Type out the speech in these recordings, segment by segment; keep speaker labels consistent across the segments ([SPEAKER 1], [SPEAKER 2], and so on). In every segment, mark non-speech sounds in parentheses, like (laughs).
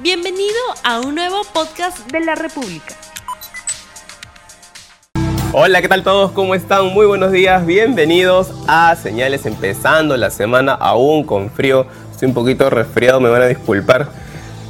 [SPEAKER 1] Bienvenido a un nuevo podcast de la República.
[SPEAKER 2] Hola, ¿qué tal todos? ¿Cómo están? Muy buenos días, bienvenidos a Señales empezando la semana aún con frío. Estoy un poquito resfriado, me van a disculpar.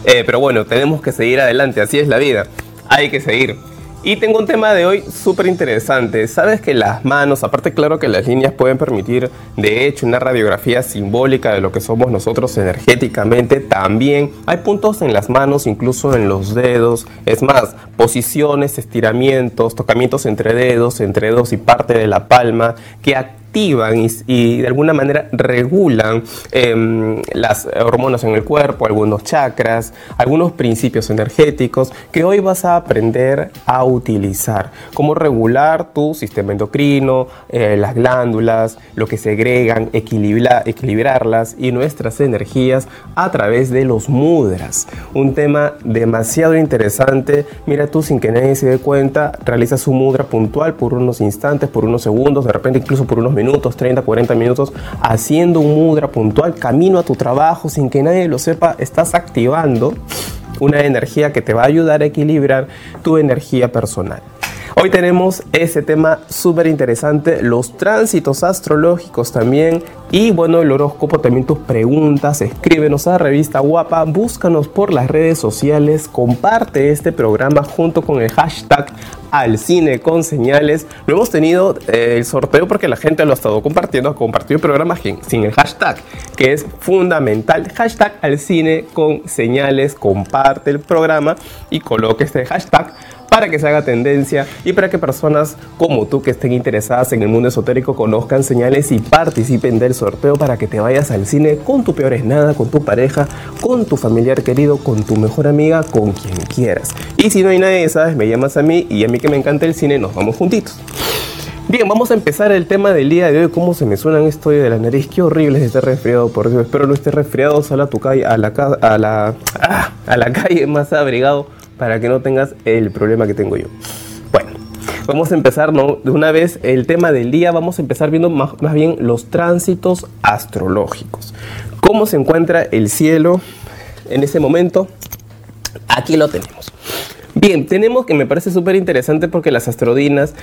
[SPEAKER 2] Eh, pero bueno, tenemos que seguir adelante, así es la vida. Hay que seguir. Y tengo un tema de hoy súper interesante. Sabes que las manos, aparte claro que las líneas pueden permitir de hecho una radiografía simbólica de lo que somos nosotros energéticamente, también hay puntos en las manos, incluso en los dedos. Es más, posiciones, estiramientos, tocamientos entre dedos, entre dedos y parte de la palma que activan y, de alguna manera regulan em, las hormonas en el cuerpo, algunos chakras, algunos principios energéticos que hoy vas a aprender a utilizar. Cómo regular tu sistema endocrino, eh, las glándulas, lo que segregan, equilibrarlas y nuestras energías a través de los mudras. Un tema demasiado interesante. Mira tú sin que nadie se dé cuenta, realizas un mudra puntual por unos instantes, por unos segundos, de repente incluso por unos minutos, 30, 40 minutos, haciendo un mudra puntual, camino a tu trabajo sin que nadie lo sepa, estás activando una energía que te va a ayudar a equilibrar tu energía personal. Hoy tenemos ese tema súper interesante, los tránsitos astrológicos también y bueno, el horóscopo también tus preguntas, escríbenos a Revista Guapa, búscanos por las redes sociales, comparte este programa junto con el hashtag al cine con señales. No hemos tenido eh, el sorteo porque la gente lo ha estado compartiendo, ha compartido el programa sin el hashtag, que es fundamental. Hashtag al cine con señales, comparte el programa y coloque este hashtag para que se haga tendencia y para que personas como tú que estén interesadas en el mundo esotérico conozcan señales y participen del sorteo para que te vayas al cine con tu peor es nada, con tu pareja, con tu familiar querido, con tu mejor amiga, con quien quieras. Y si no hay nadie, sabes, me llamas a mí y a mí que me encanta el cine, nos vamos juntitos. Bien, vamos a empezar el tema del día de hoy. ¿Cómo se me suenan esto de la nariz? Qué horrible es estar resfriado, por Dios. Espero no esté resfriado. Sal a tu calle, a la, a la, ah, a la calle más abrigado para que no tengas el problema que tengo yo. Bueno, vamos a empezar de una vez el tema del día. Vamos a empezar viendo más, más bien los tránsitos astrológicos. ¿Cómo se encuentra el cielo en ese momento? Aquí lo tenemos. Bien, tenemos que me parece súper interesante porque las astrodinas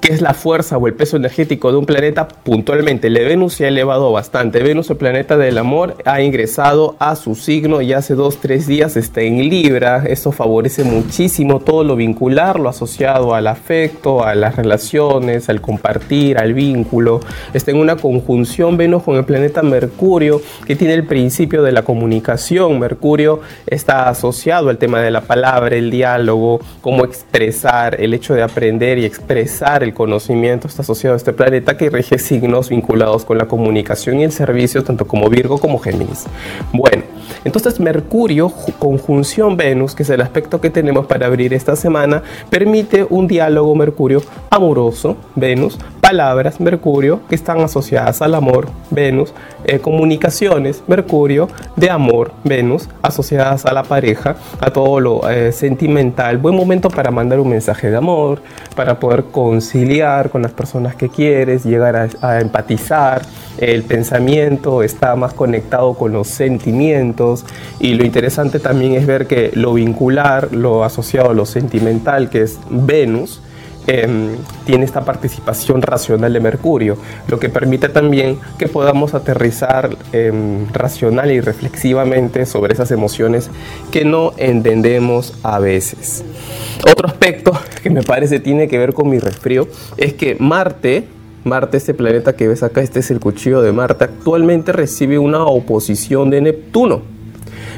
[SPEAKER 2] ¿Qué es la fuerza o el peso energético de un planeta puntualmente. El de Venus se ha elevado bastante. Venus, el planeta del amor, ha ingresado a su signo y hace dos, tres días está en Libra. Eso favorece muchísimo todo lo vincular, lo asociado al afecto, a las relaciones, al compartir, al vínculo. Está en una conjunción Venus con el planeta Mercurio, que tiene el principio de la comunicación. Mercurio está asociado al tema de la palabra, el diálogo, cómo expresar, el hecho de aprender y expresar el conocimiento está asociado a este planeta que rige signos vinculados con la comunicación y el servicio, tanto como Virgo como Géminis. Bueno, entonces Mercurio, conjunción Venus, que es el aspecto que tenemos para abrir esta semana, permite un diálogo Mercurio amoroso, Venus, palabras, Mercurio, que están asociadas al amor, Venus, eh, comunicaciones, Mercurio, de amor, Venus, asociadas a la pareja, a todo lo eh, sentimental. Buen momento para mandar un mensaje de amor, para poder conciliar con las personas que quieres, llegar a empatizar. El pensamiento está más conectado con los sentimientos y lo interesante también es ver que lo vincular, lo asociado a lo sentimental, que es Venus, Em, tiene esta participación racional de Mercurio, lo que permite también que podamos aterrizar em, racional y reflexivamente sobre esas emociones que no entendemos a veces. Otro aspecto que me parece tiene que ver con mi resfrío es que Marte, Marte, este planeta que ves acá, este es el cuchillo de Marte, actualmente recibe una oposición de Neptuno.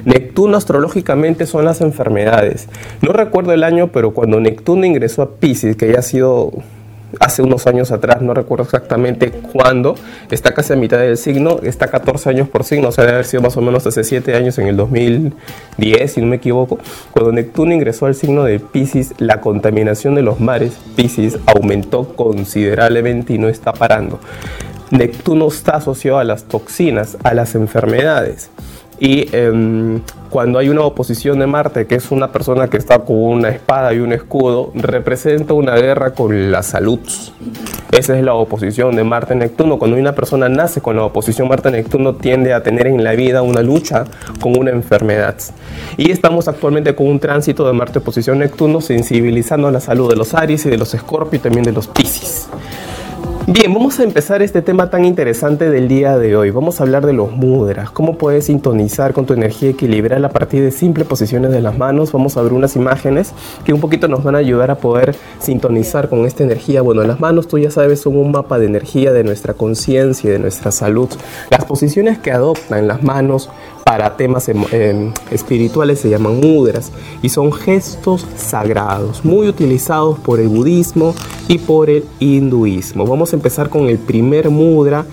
[SPEAKER 2] Neptuno astrológicamente son las enfermedades. No recuerdo el año, pero cuando Neptuno ingresó a Pisces, que ya ha sido hace unos años atrás, no recuerdo exactamente cuándo, está casi a mitad del signo, está 14 años por signo, o sea, debe haber sido más o menos hace 7 años en el 2010, si no me equivoco. Cuando Neptuno ingresó al signo de Pisces, la contaminación de los mares Pisces aumentó considerablemente y no está parando. Neptuno está asociado a las toxinas, a las enfermedades. Y em, cuando hay una oposición de Marte, que es una persona que está con una espada y un escudo, representa una guerra con la salud. Esa es la oposición de Marte-Neptuno. Cuando una persona nace con la oposición Marte-Neptuno, tiende a tener en la vida una lucha con una enfermedad. Y estamos actualmente con un tránsito de Marte-oposición Neptuno, sensibilizando la salud de los Aries y de los Escorpio y también de los Piscis. Bien, vamos a empezar este tema tan interesante del día de hoy. Vamos a hablar de los mudras, cómo puedes sintonizar con tu energía equilibrada a partir de simples posiciones de las manos. Vamos a ver unas imágenes que un poquito nos van a ayudar a poder sintonizar con esta energía. Bueno, las manos, tú ya sabes, son un mapa de energía de nuestra conciencia y de nuestra salud. Las posiciones que adoptan las manos para temas em, espirituales se llaman mudras y son gestos sagrados, muy utilizados por el budismo y por el hinduismo. Vamos a empezar con el primer mudra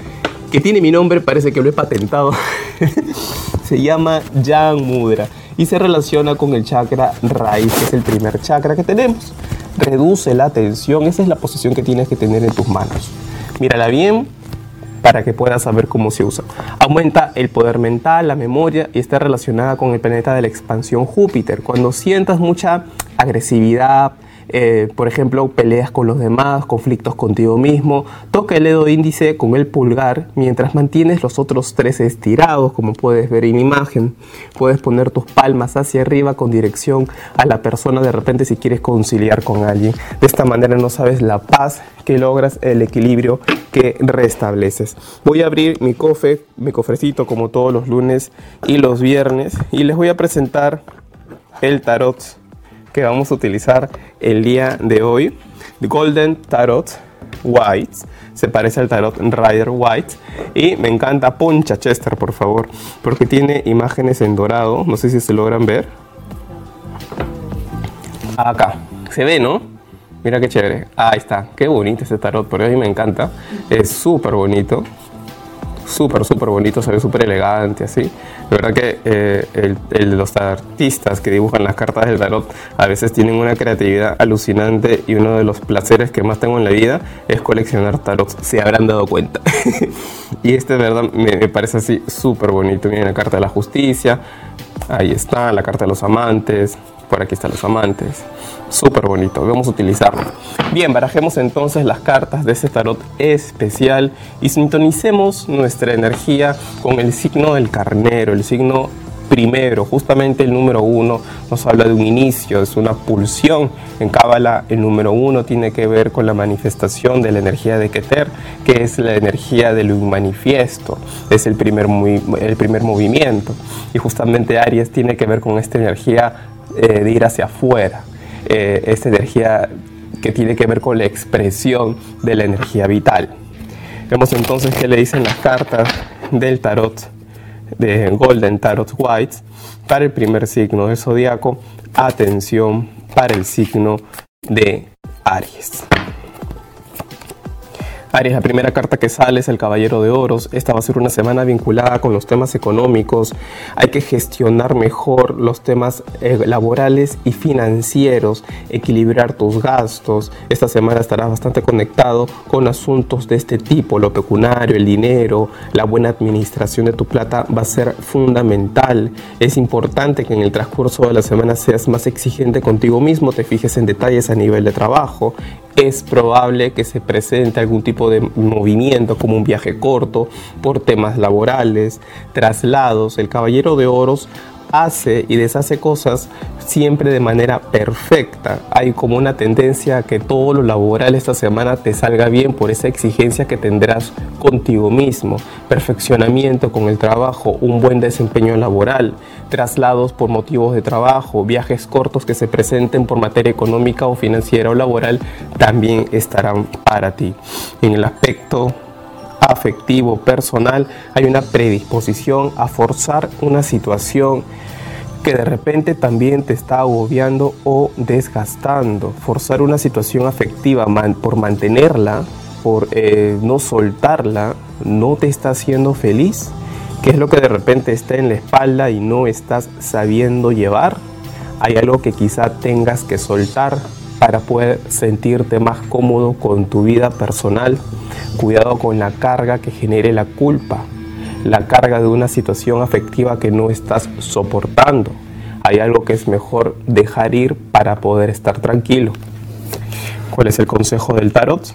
[SPEAKER 2] que tiene mi nombre, parece que lo he patentado. (laughs) se llama Yang Mudra y se relaciona con el chakra raíz, que es el primer chakra que tenemos. Reduce la tensión, esa es la posición que tienes que tener en tus manos. Mírala bien, para que puedas saber cómo se usa. Aumenta el poder mental, la memoria y está relacionada con el planeta de la expansión Júpiter. Cuando sientas mucha agresividad, eh, por ejemplo, peleas con los demás, conflictos contigo mismo, toca el dedo índice con el pulgar mientras mantienes los otros tres estirados, como puedes ver en imagen. Puedes poner tus palmas hacia arriba con dirección a la persona de repente si quieres conciliar con alguien. De esta manera no sabes la paz que logras, el equilibrio que restableces. Voy a abrir mi cofre, mi cofrecito como todos los lunes y los viernes y les voy a presentar el tarot que vamos a utilizar el día de hoy. The Golden Tarot White. Se parece al tarot Rider White. Y me encanta Poncha Chester, por favor. Porque tiene imágenes en dorado. No sé si se logran ver. Acá. Se ve, ¿no? Mira qué chévere. Ahí está. Qué bonito este tarot. Por a me encanta. Es súper bonito súper, súper bonito, se ve súper elegante, así. De verdad que eh, el, los artistas que dibujan las cartas del tarot a veces tienen una creatividad alucinante y uno de los placeres que más tengo en la vida es coleccionar tarots, se habrán dado cuenta. (laughs) y este, verdad, me, me parece así súper bonito. Miren la carta de la justicia, ahí está, la carta de los amantes, por aquí están los amantes. Súper bonito, vamos a utilizarlo. Bien, barajemos entonces las cartas de ese tarot especial y sintonicemos nuestra energía con el signo del carnero, el signo primero, justamente el número uno nos habla de un inicio, es una pulsión. En Cábala el número uno tiene que ver con la manifestación de la energía de Keter, que es la energía del manifiesto, es el primer, el primer movimiento. Y justamente Aries tiene que ver con esta energía eh, de ir hacia afuera, eh, esta energía que tiene que ver con la expresión de la energía vital. Vemos entonces qué le dicen las cartas del tarot de Golden Tarot White para el primer signo del zodiaco. Atención para el signo de Aries. Aries, la primera carta que sale es el Caballero de Oros. Esta va a ser una semana vinculada con los temas económicos. Hay que gestionar mejor los temas eh, laborales y financieros, equilibrar tus gastos. Esta semana estarás bastante conectado con asuntos de este tipo. Lo pecuniario, el dinero, la buena administración de tu plata va a ser fundamental. Es importante que en el transcurso de la semana seas más exigente contigo mismo, te fijes en detalles a nivel de trabajo. Es probable que se presente algún tipo de movimiento como un viaje corto, por temas laborales, traslados. El caballero de oros hace y deshace cosas siempre de manera perfecta. Hay como una tendencia a que todo lo laboral esta semana te salga bien por esa exigencia que tendrás contigo mismo. Perfeccionamiento con el trabajo, un buen desempeño laboral, traslados por motivos de trabajo, viajes cortos que se presenten por materia económica o financiera o laboral también estarán para ti. En el aspecto afectivo, personal, hay una predisposición a forzar una situación que de repente también te está agobiando o desgastando. Forzar una situación afectiva por mantenerla, por eh, no soltarla, no te está haciendo feliz. ¿Qué es lo que de repente está en la espalda y no estás sabiendo llevar? Hay algo que quizá tengas que soltar para poder sentirte más cómodo con tu vida personal. Cuidado con la carga que genere la culpa. la carga de una situación afectiva que no estás soportando. Hay algo que es mejor dejar ir para poder estar tranquilo. ¿Cuál es el consejo del tarot?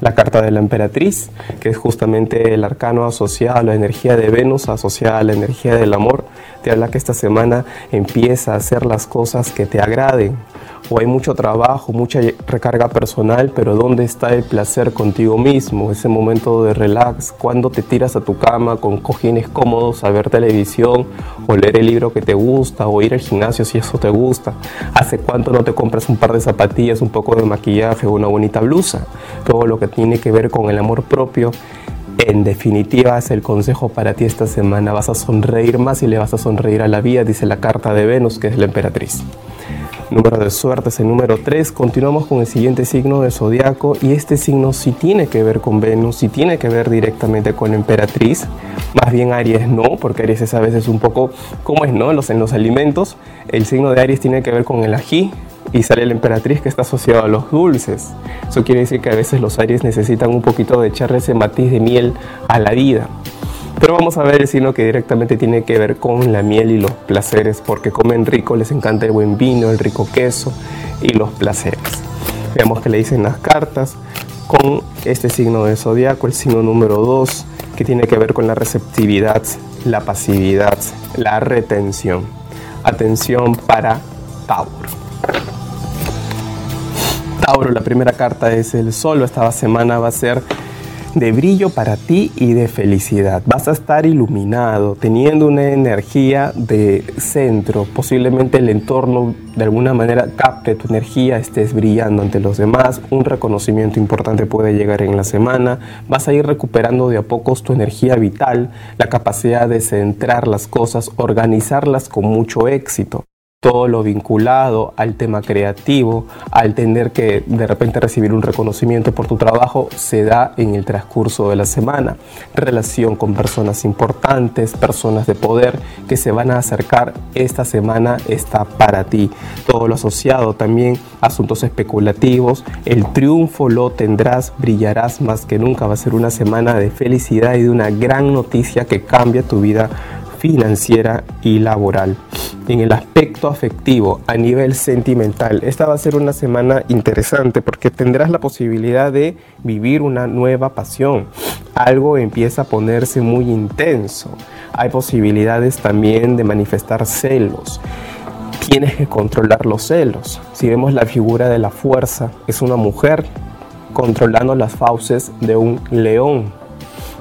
[SPEAKER 2] La carta de la emperatriz, que es justamente el arcano asociado a la energía de Venus, asociada a la energía del amor, te habla que esta semana empieza a hacer las cosas que te agraden, o hay mucho trabajo, mucha recarga personal, pero ¿dónde está el placer contigo mismo? Ese momento de relax, cuando te tiras a tu cama con cojines cómodos a ver televisión o leer el libro que te gusta o ir al gimnasio si eso te gusta. ¿Hace cuánto no te compras un par de zapatillas, un poco de maquillaje o una bonita blusa? Todo lo que tiene que ver con el amor propio en definitiva, es el consejo para ti esta semana. Vas a sonreír más y le vas a sonreír a la vida, dice la carta de Venus, que es la emperatriz número de suerte es el número 3. Continuamos con el siguiente signo de zodiaco y este signo sí tiene que ver con Venus, sí tiene que ver directamente con la emperatriz. Más bien Aries no, porque Aries es a veces un poco como es, ¿no? Los, en los alimentos. El signo de Aries tiene que ver con el ají y sale la emperatriz que está asociado a los dulces. Eso quiere decir que a veces los Aries necesitan un poquito de echarle ese matiz de miel a la vida. Pero vamos a ver el signo que directamente tiene que ver con la miel y los placeres, porque comen rico, les encanta el buen vino, el rico queso y los placeres. Veamos que le dicen las cartas con este signo de zodiaco, el signo número 2, que tiene que ver con la receptividad, la pasividad, la retención. Atención para Tauro. Tauro, la primera carta es el sol, esta semana va a ser de brillo para ti y de felicidad. Vas a estar iluminado, teniendo una energía de centro. Posiblemente el entorno de alguna manera capte tu energía, estés brillando ante los demás. Un reconocimiento importante puede llegar en la semana. Vas a ir recuperando de a pocos tu energía vital, la capacidad de centrar las cosas, organizarlas con mucho éxito todo lo vinculado al tema creativo, al tener que de repente recibir un reconocimiento por tu trabajo, se da en el transcurso de la semana. Relación con personas importantes, personas de poder que se van a acercar esta semana está para ti. Todo lo asociado también asuntos especulativos, el triunfo lo tendrás, brillarás más que nunca. Va a ser una semana de felicidad y de una gran noticia que cambia tu vida financiera y laboral. En el aspecto afectivo, a nivel sentimental, esta va a ser una semana interesante porque tendrás la posibilidad de vivir una nueva pasión. Algo empieza a ponerse muy intenso. Hay posibilidades también de manifestar celos tienes que controlar los celos. Si vemos la figura de la fuerza, es una mujer controlando las fauces de un león.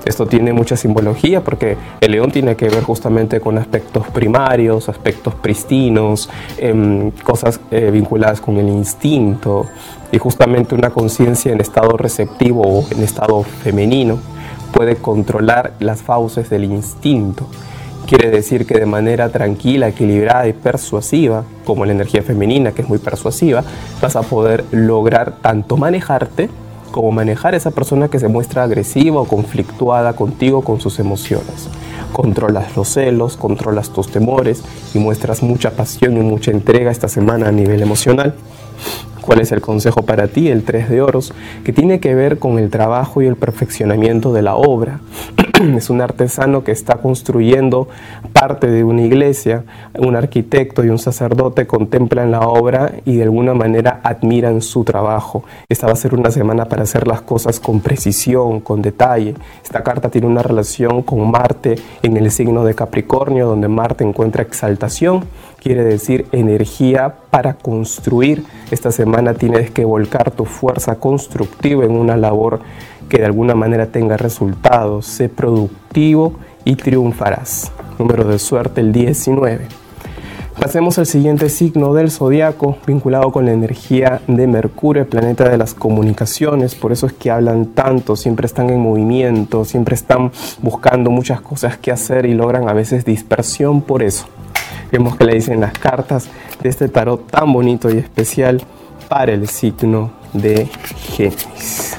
[SPEAKER 2] Esto tiene mucha simbología porque el león tiene que ver justamente con aspectos primarios, aspectos pristinos, em, cosas eh, vinculadas con el instinto y justamente una conciencia en estado receptivo o en estado femenino puede controlar las fauces del instinto. Quiere decir que de manera tranquila, equilibrada y persuasiva, como la energía femenina que es muy persuasiva, vas a poder lograr tanto manejarte como manejar esa persona que se muestra agresiva o conflictuada contigo con sus emociones. Controlas los celos, controlas tus temores y muestras mucha pasión y mucha entrega esta semana a nivel emocional. ¿Cuál es el consejo para ti? El 3 de oros, que tiene que ver con el trabajo y el perfeccionamiento de la obra. (clears throat) es un artesano que está construyendo parte de una iglesia, un arquitecto y un sacerdote contemplan la obra y de alguna manera admiran su trabajo. Esta va a ser una semana para hacer las cosas con precisión, con detalle. Esta carta tiene una relación con Marte en el signo de Capricornio, donde Marte encuentra exaltación, quiere decir energía para construir. Esta semana tienes que volcar tu fuerza constructiva en una labor que de alguna manera tenga resultados, sé productivo y triunfarás. Número de suerte el 19. Pasemos al siguiente signo del zodiaco, vinculado con la energía de Mercurio, el planeta de las comunicaciones. Por eso es que hablan tanto, siempre están en movimiento, siempre están buscando muchas cosas que hacer y logran a veces dispersión por eso. Vemos que le dicen las cartas de este tarot tan bonito y especial para el signo de Géminis.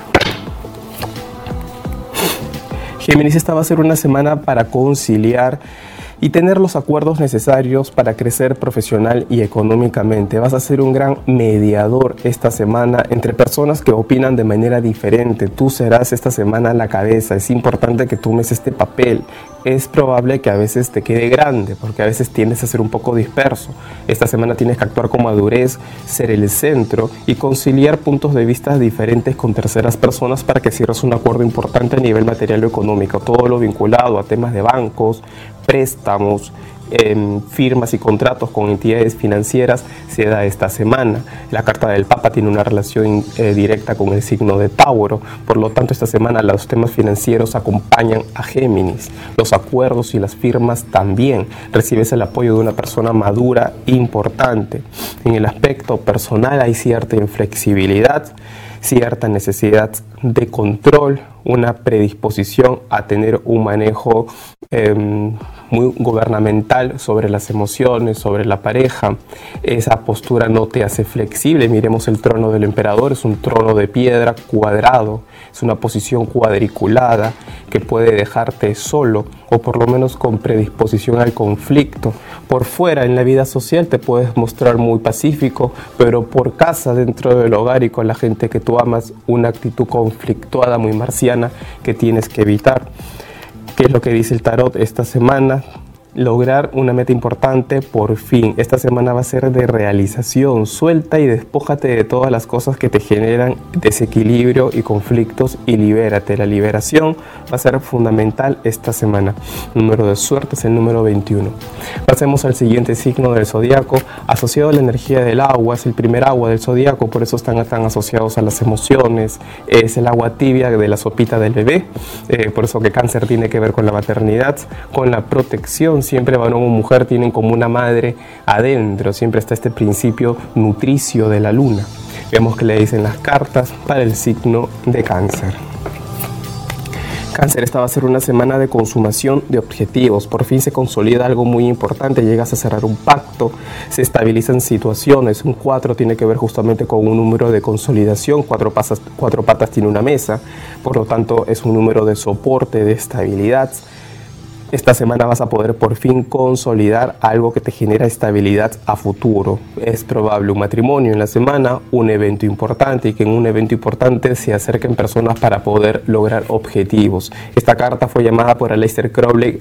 [SPEAKER 2] Géminis, esta va a ser una semana para conciliar y tener los acuerdos necesarios para crecer profesional y económicamente. Vas a ser un gran mediador esta semana entre personas que opinan de manera diferente. Tú serás esta semana la cabeza. Es importante que tomes este papel. Es probable que a veces te quede grande, porque a veces tiendes a ser un poco disperso. Esta semana tienes que actuar con madurez, ser el centro y conciliar puntos de vista diferentes con terceras personas para que cierres un acuerdo importante a nivel material o económico. Todo lo vinculado a temas de bancos, préstamos, firmas y contratos con entidades financieras se da esta semana. La carta del Papa tiene una relación eh, directa con el signo de Tauro, por lo tanto esta semana los temas financieros acompañan a Géminis. Los acuerdos y las firmas también. Recibes el apoyo de una persona madura importante. En el aspecto personal hay cierta inflexibilidad, cierta necesidad de control, una predisposición a tener un manejo em, muy gubernamental sobre las emociones, sobre la pareja. Esa postura no te hace flexible. Miremos el trono del emperador, es un trono de piedra cuadrado, es una posición cuadriculada que puede dejarte solo o por lo menos con predisposición al conflicto. Por fuera, en la vida social, te puedes mostrar muy pacífico, pero por casa, dentro del hogar y con la gente que tú amas, una actitud conflictuada muy marciana que tienes que evitar. ¿Qué es lo que dice el tarot esta semana? Lograr una meta importante por fin. Esta semana va a ser de realización. Suelta y despójate de todas las cosas que te generan desequilibrio y conflictos y libérate. La liberación va a ser fundamental esta semana. número de suerte es el número 21. Pasemos al siguiente signo del zodiaco. Asociado a la energía del agua, es el primer agua del zodiaco, por eso están tan asociados a las emociones. Es el agua tibia de la sopita del bebé. Eh, por eso que cáncer tiene que ver con la maternidad, con la protección siempre varón o mujer tienen como una madre adentro, siempre está este principio nutricio de la luna. Vemos que le dicen las cartas para el signo de cáncer. Cáncer, esta va a ser una semana de consumación de objetivos. Por fin se consolida algo muy importante, llegas a cerrar un pacto, se estabilizan situaciones. Un 4 tiene que ver justamente con un número de consolidación, cuatro, cuatro patas tiene una mesa, por lo tanto es un número de soporte, de estabilidad. Esta semana vas a poder por fin consolidar algo que te genera estabilidad a futuro. Es probable un matrimonio en la semana, un evento importante y que en un evento importante se acerquen personas para poder lograr objetivos. Esta carta fue llamada por Aleister Crowley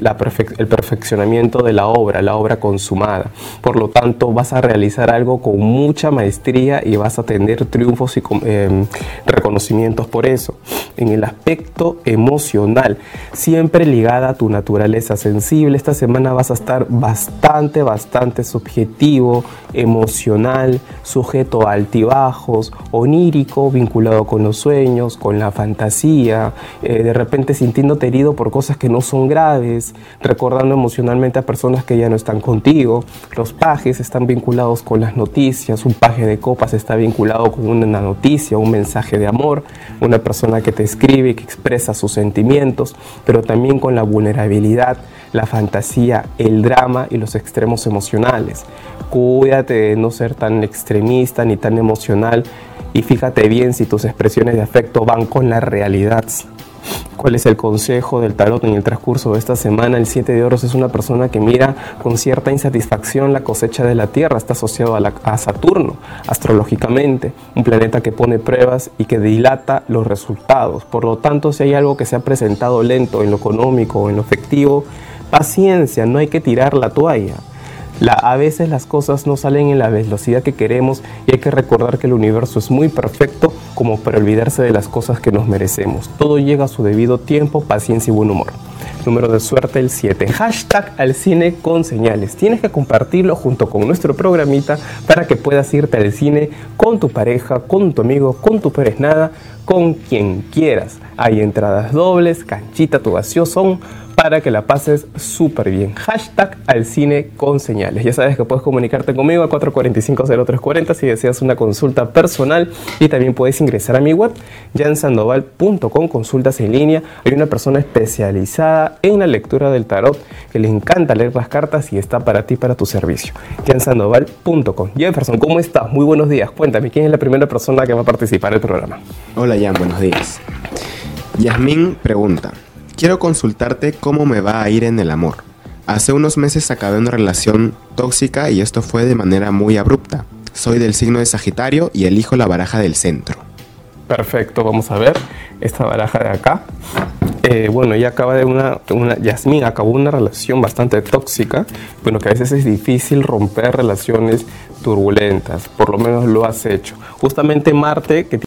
[SPEAKER 2] el perfeccionamiento de la obra, la obra consumada. Por lo tanto, vas a realizar algo con mucha maestría y vas a tener triunfos y em, reconocimientos por eso. En el aspecto emocional, siempre ligada a tu naturaleza sensible. Esta semana vas a estar bastante, bastante subjetivo, emocional, sujeto a altibajos, onírico, vinculado con los sueños, con la fantasía, eh, de repente sintiéndote herido por cosas que no son graves, recordando emocionalmente a personas que ya no están contigo. Los pajes están vinculados con las noticias, un paje de copas está vinculado con una noticia, un mensaje de amor, una persona que te escribe que expresa sus sentimientos, pero también con la vulnerabilidad la fantasía, el drama y los extremos emocionales. Cuídate de no ser tan extremista ni tan emocional y fíjate bien si tus expresiones de afecto van con la realidad. ¿Cuál es el consejo del tarot en el transcurso de esta semana? El 7 de oros es una persona que mira con cierta insatisfacción la cosecha de la Tierra, está asociado a, a, Saturno astrológicamente, un planeta que pone pruebas y que dilata los resultados. Por lo tanto, si hay algo que se ha presentado lento en lo económico o en lo efectivo, paciencia, no hay que tirar la toalla a veces las cosas no salen en la velocidad que queremos y hay que recordar que el universo es muy perfecto como para olvidarse de las cosas que nos merecemos. Todo llega a su debido tiempo, paciencia y buen humor. Número de suerte el 7. Hashtag al cine con señales. Tienes que compartirlo junto con nuestro programita para que puedas irte al cine con tu pareja, con tu amigo, con tu nada, con quien quieras. Hay entradas dobles, canchita, tu vacío son para que la pases súper bien. Hashtag al cine con señales. Ya sabes que puedes comunicarte conmigo a 445-0340 si deseas una consulta personal y también puedes ingresar a mi web jansandoval.com, consultas en línea. Hay una persona especializada en la lectura del tarot que le encanta leer las cartas y está para ti, para tu servicio. jansandoval.com. Jefferson, ¿cómo estás? Muy buenos días. Cuéntame, ¿quién es la primera persona que va a participar en el programa?
[SPEAKER 3] Hola Jan, buenos días. Yasmín pregunta. Quiero consultarte cómo me va a ir en el amor. Hace unos meses acabé una relación tóxica y esto fue de manera muy abrupta. Soy del signo de Sagitario y elijo la baraja del centro.
[SPEAKER 2] Perfecto, vamos a ver esta baraja de acá. eh, bueno, ella acaba de una, una, Yasmín acabó una relación bastante tóxica, bueno, que a veces es difícil romper relaciones turbulentas, por lo menos lo has hecho. Justamente Marte, que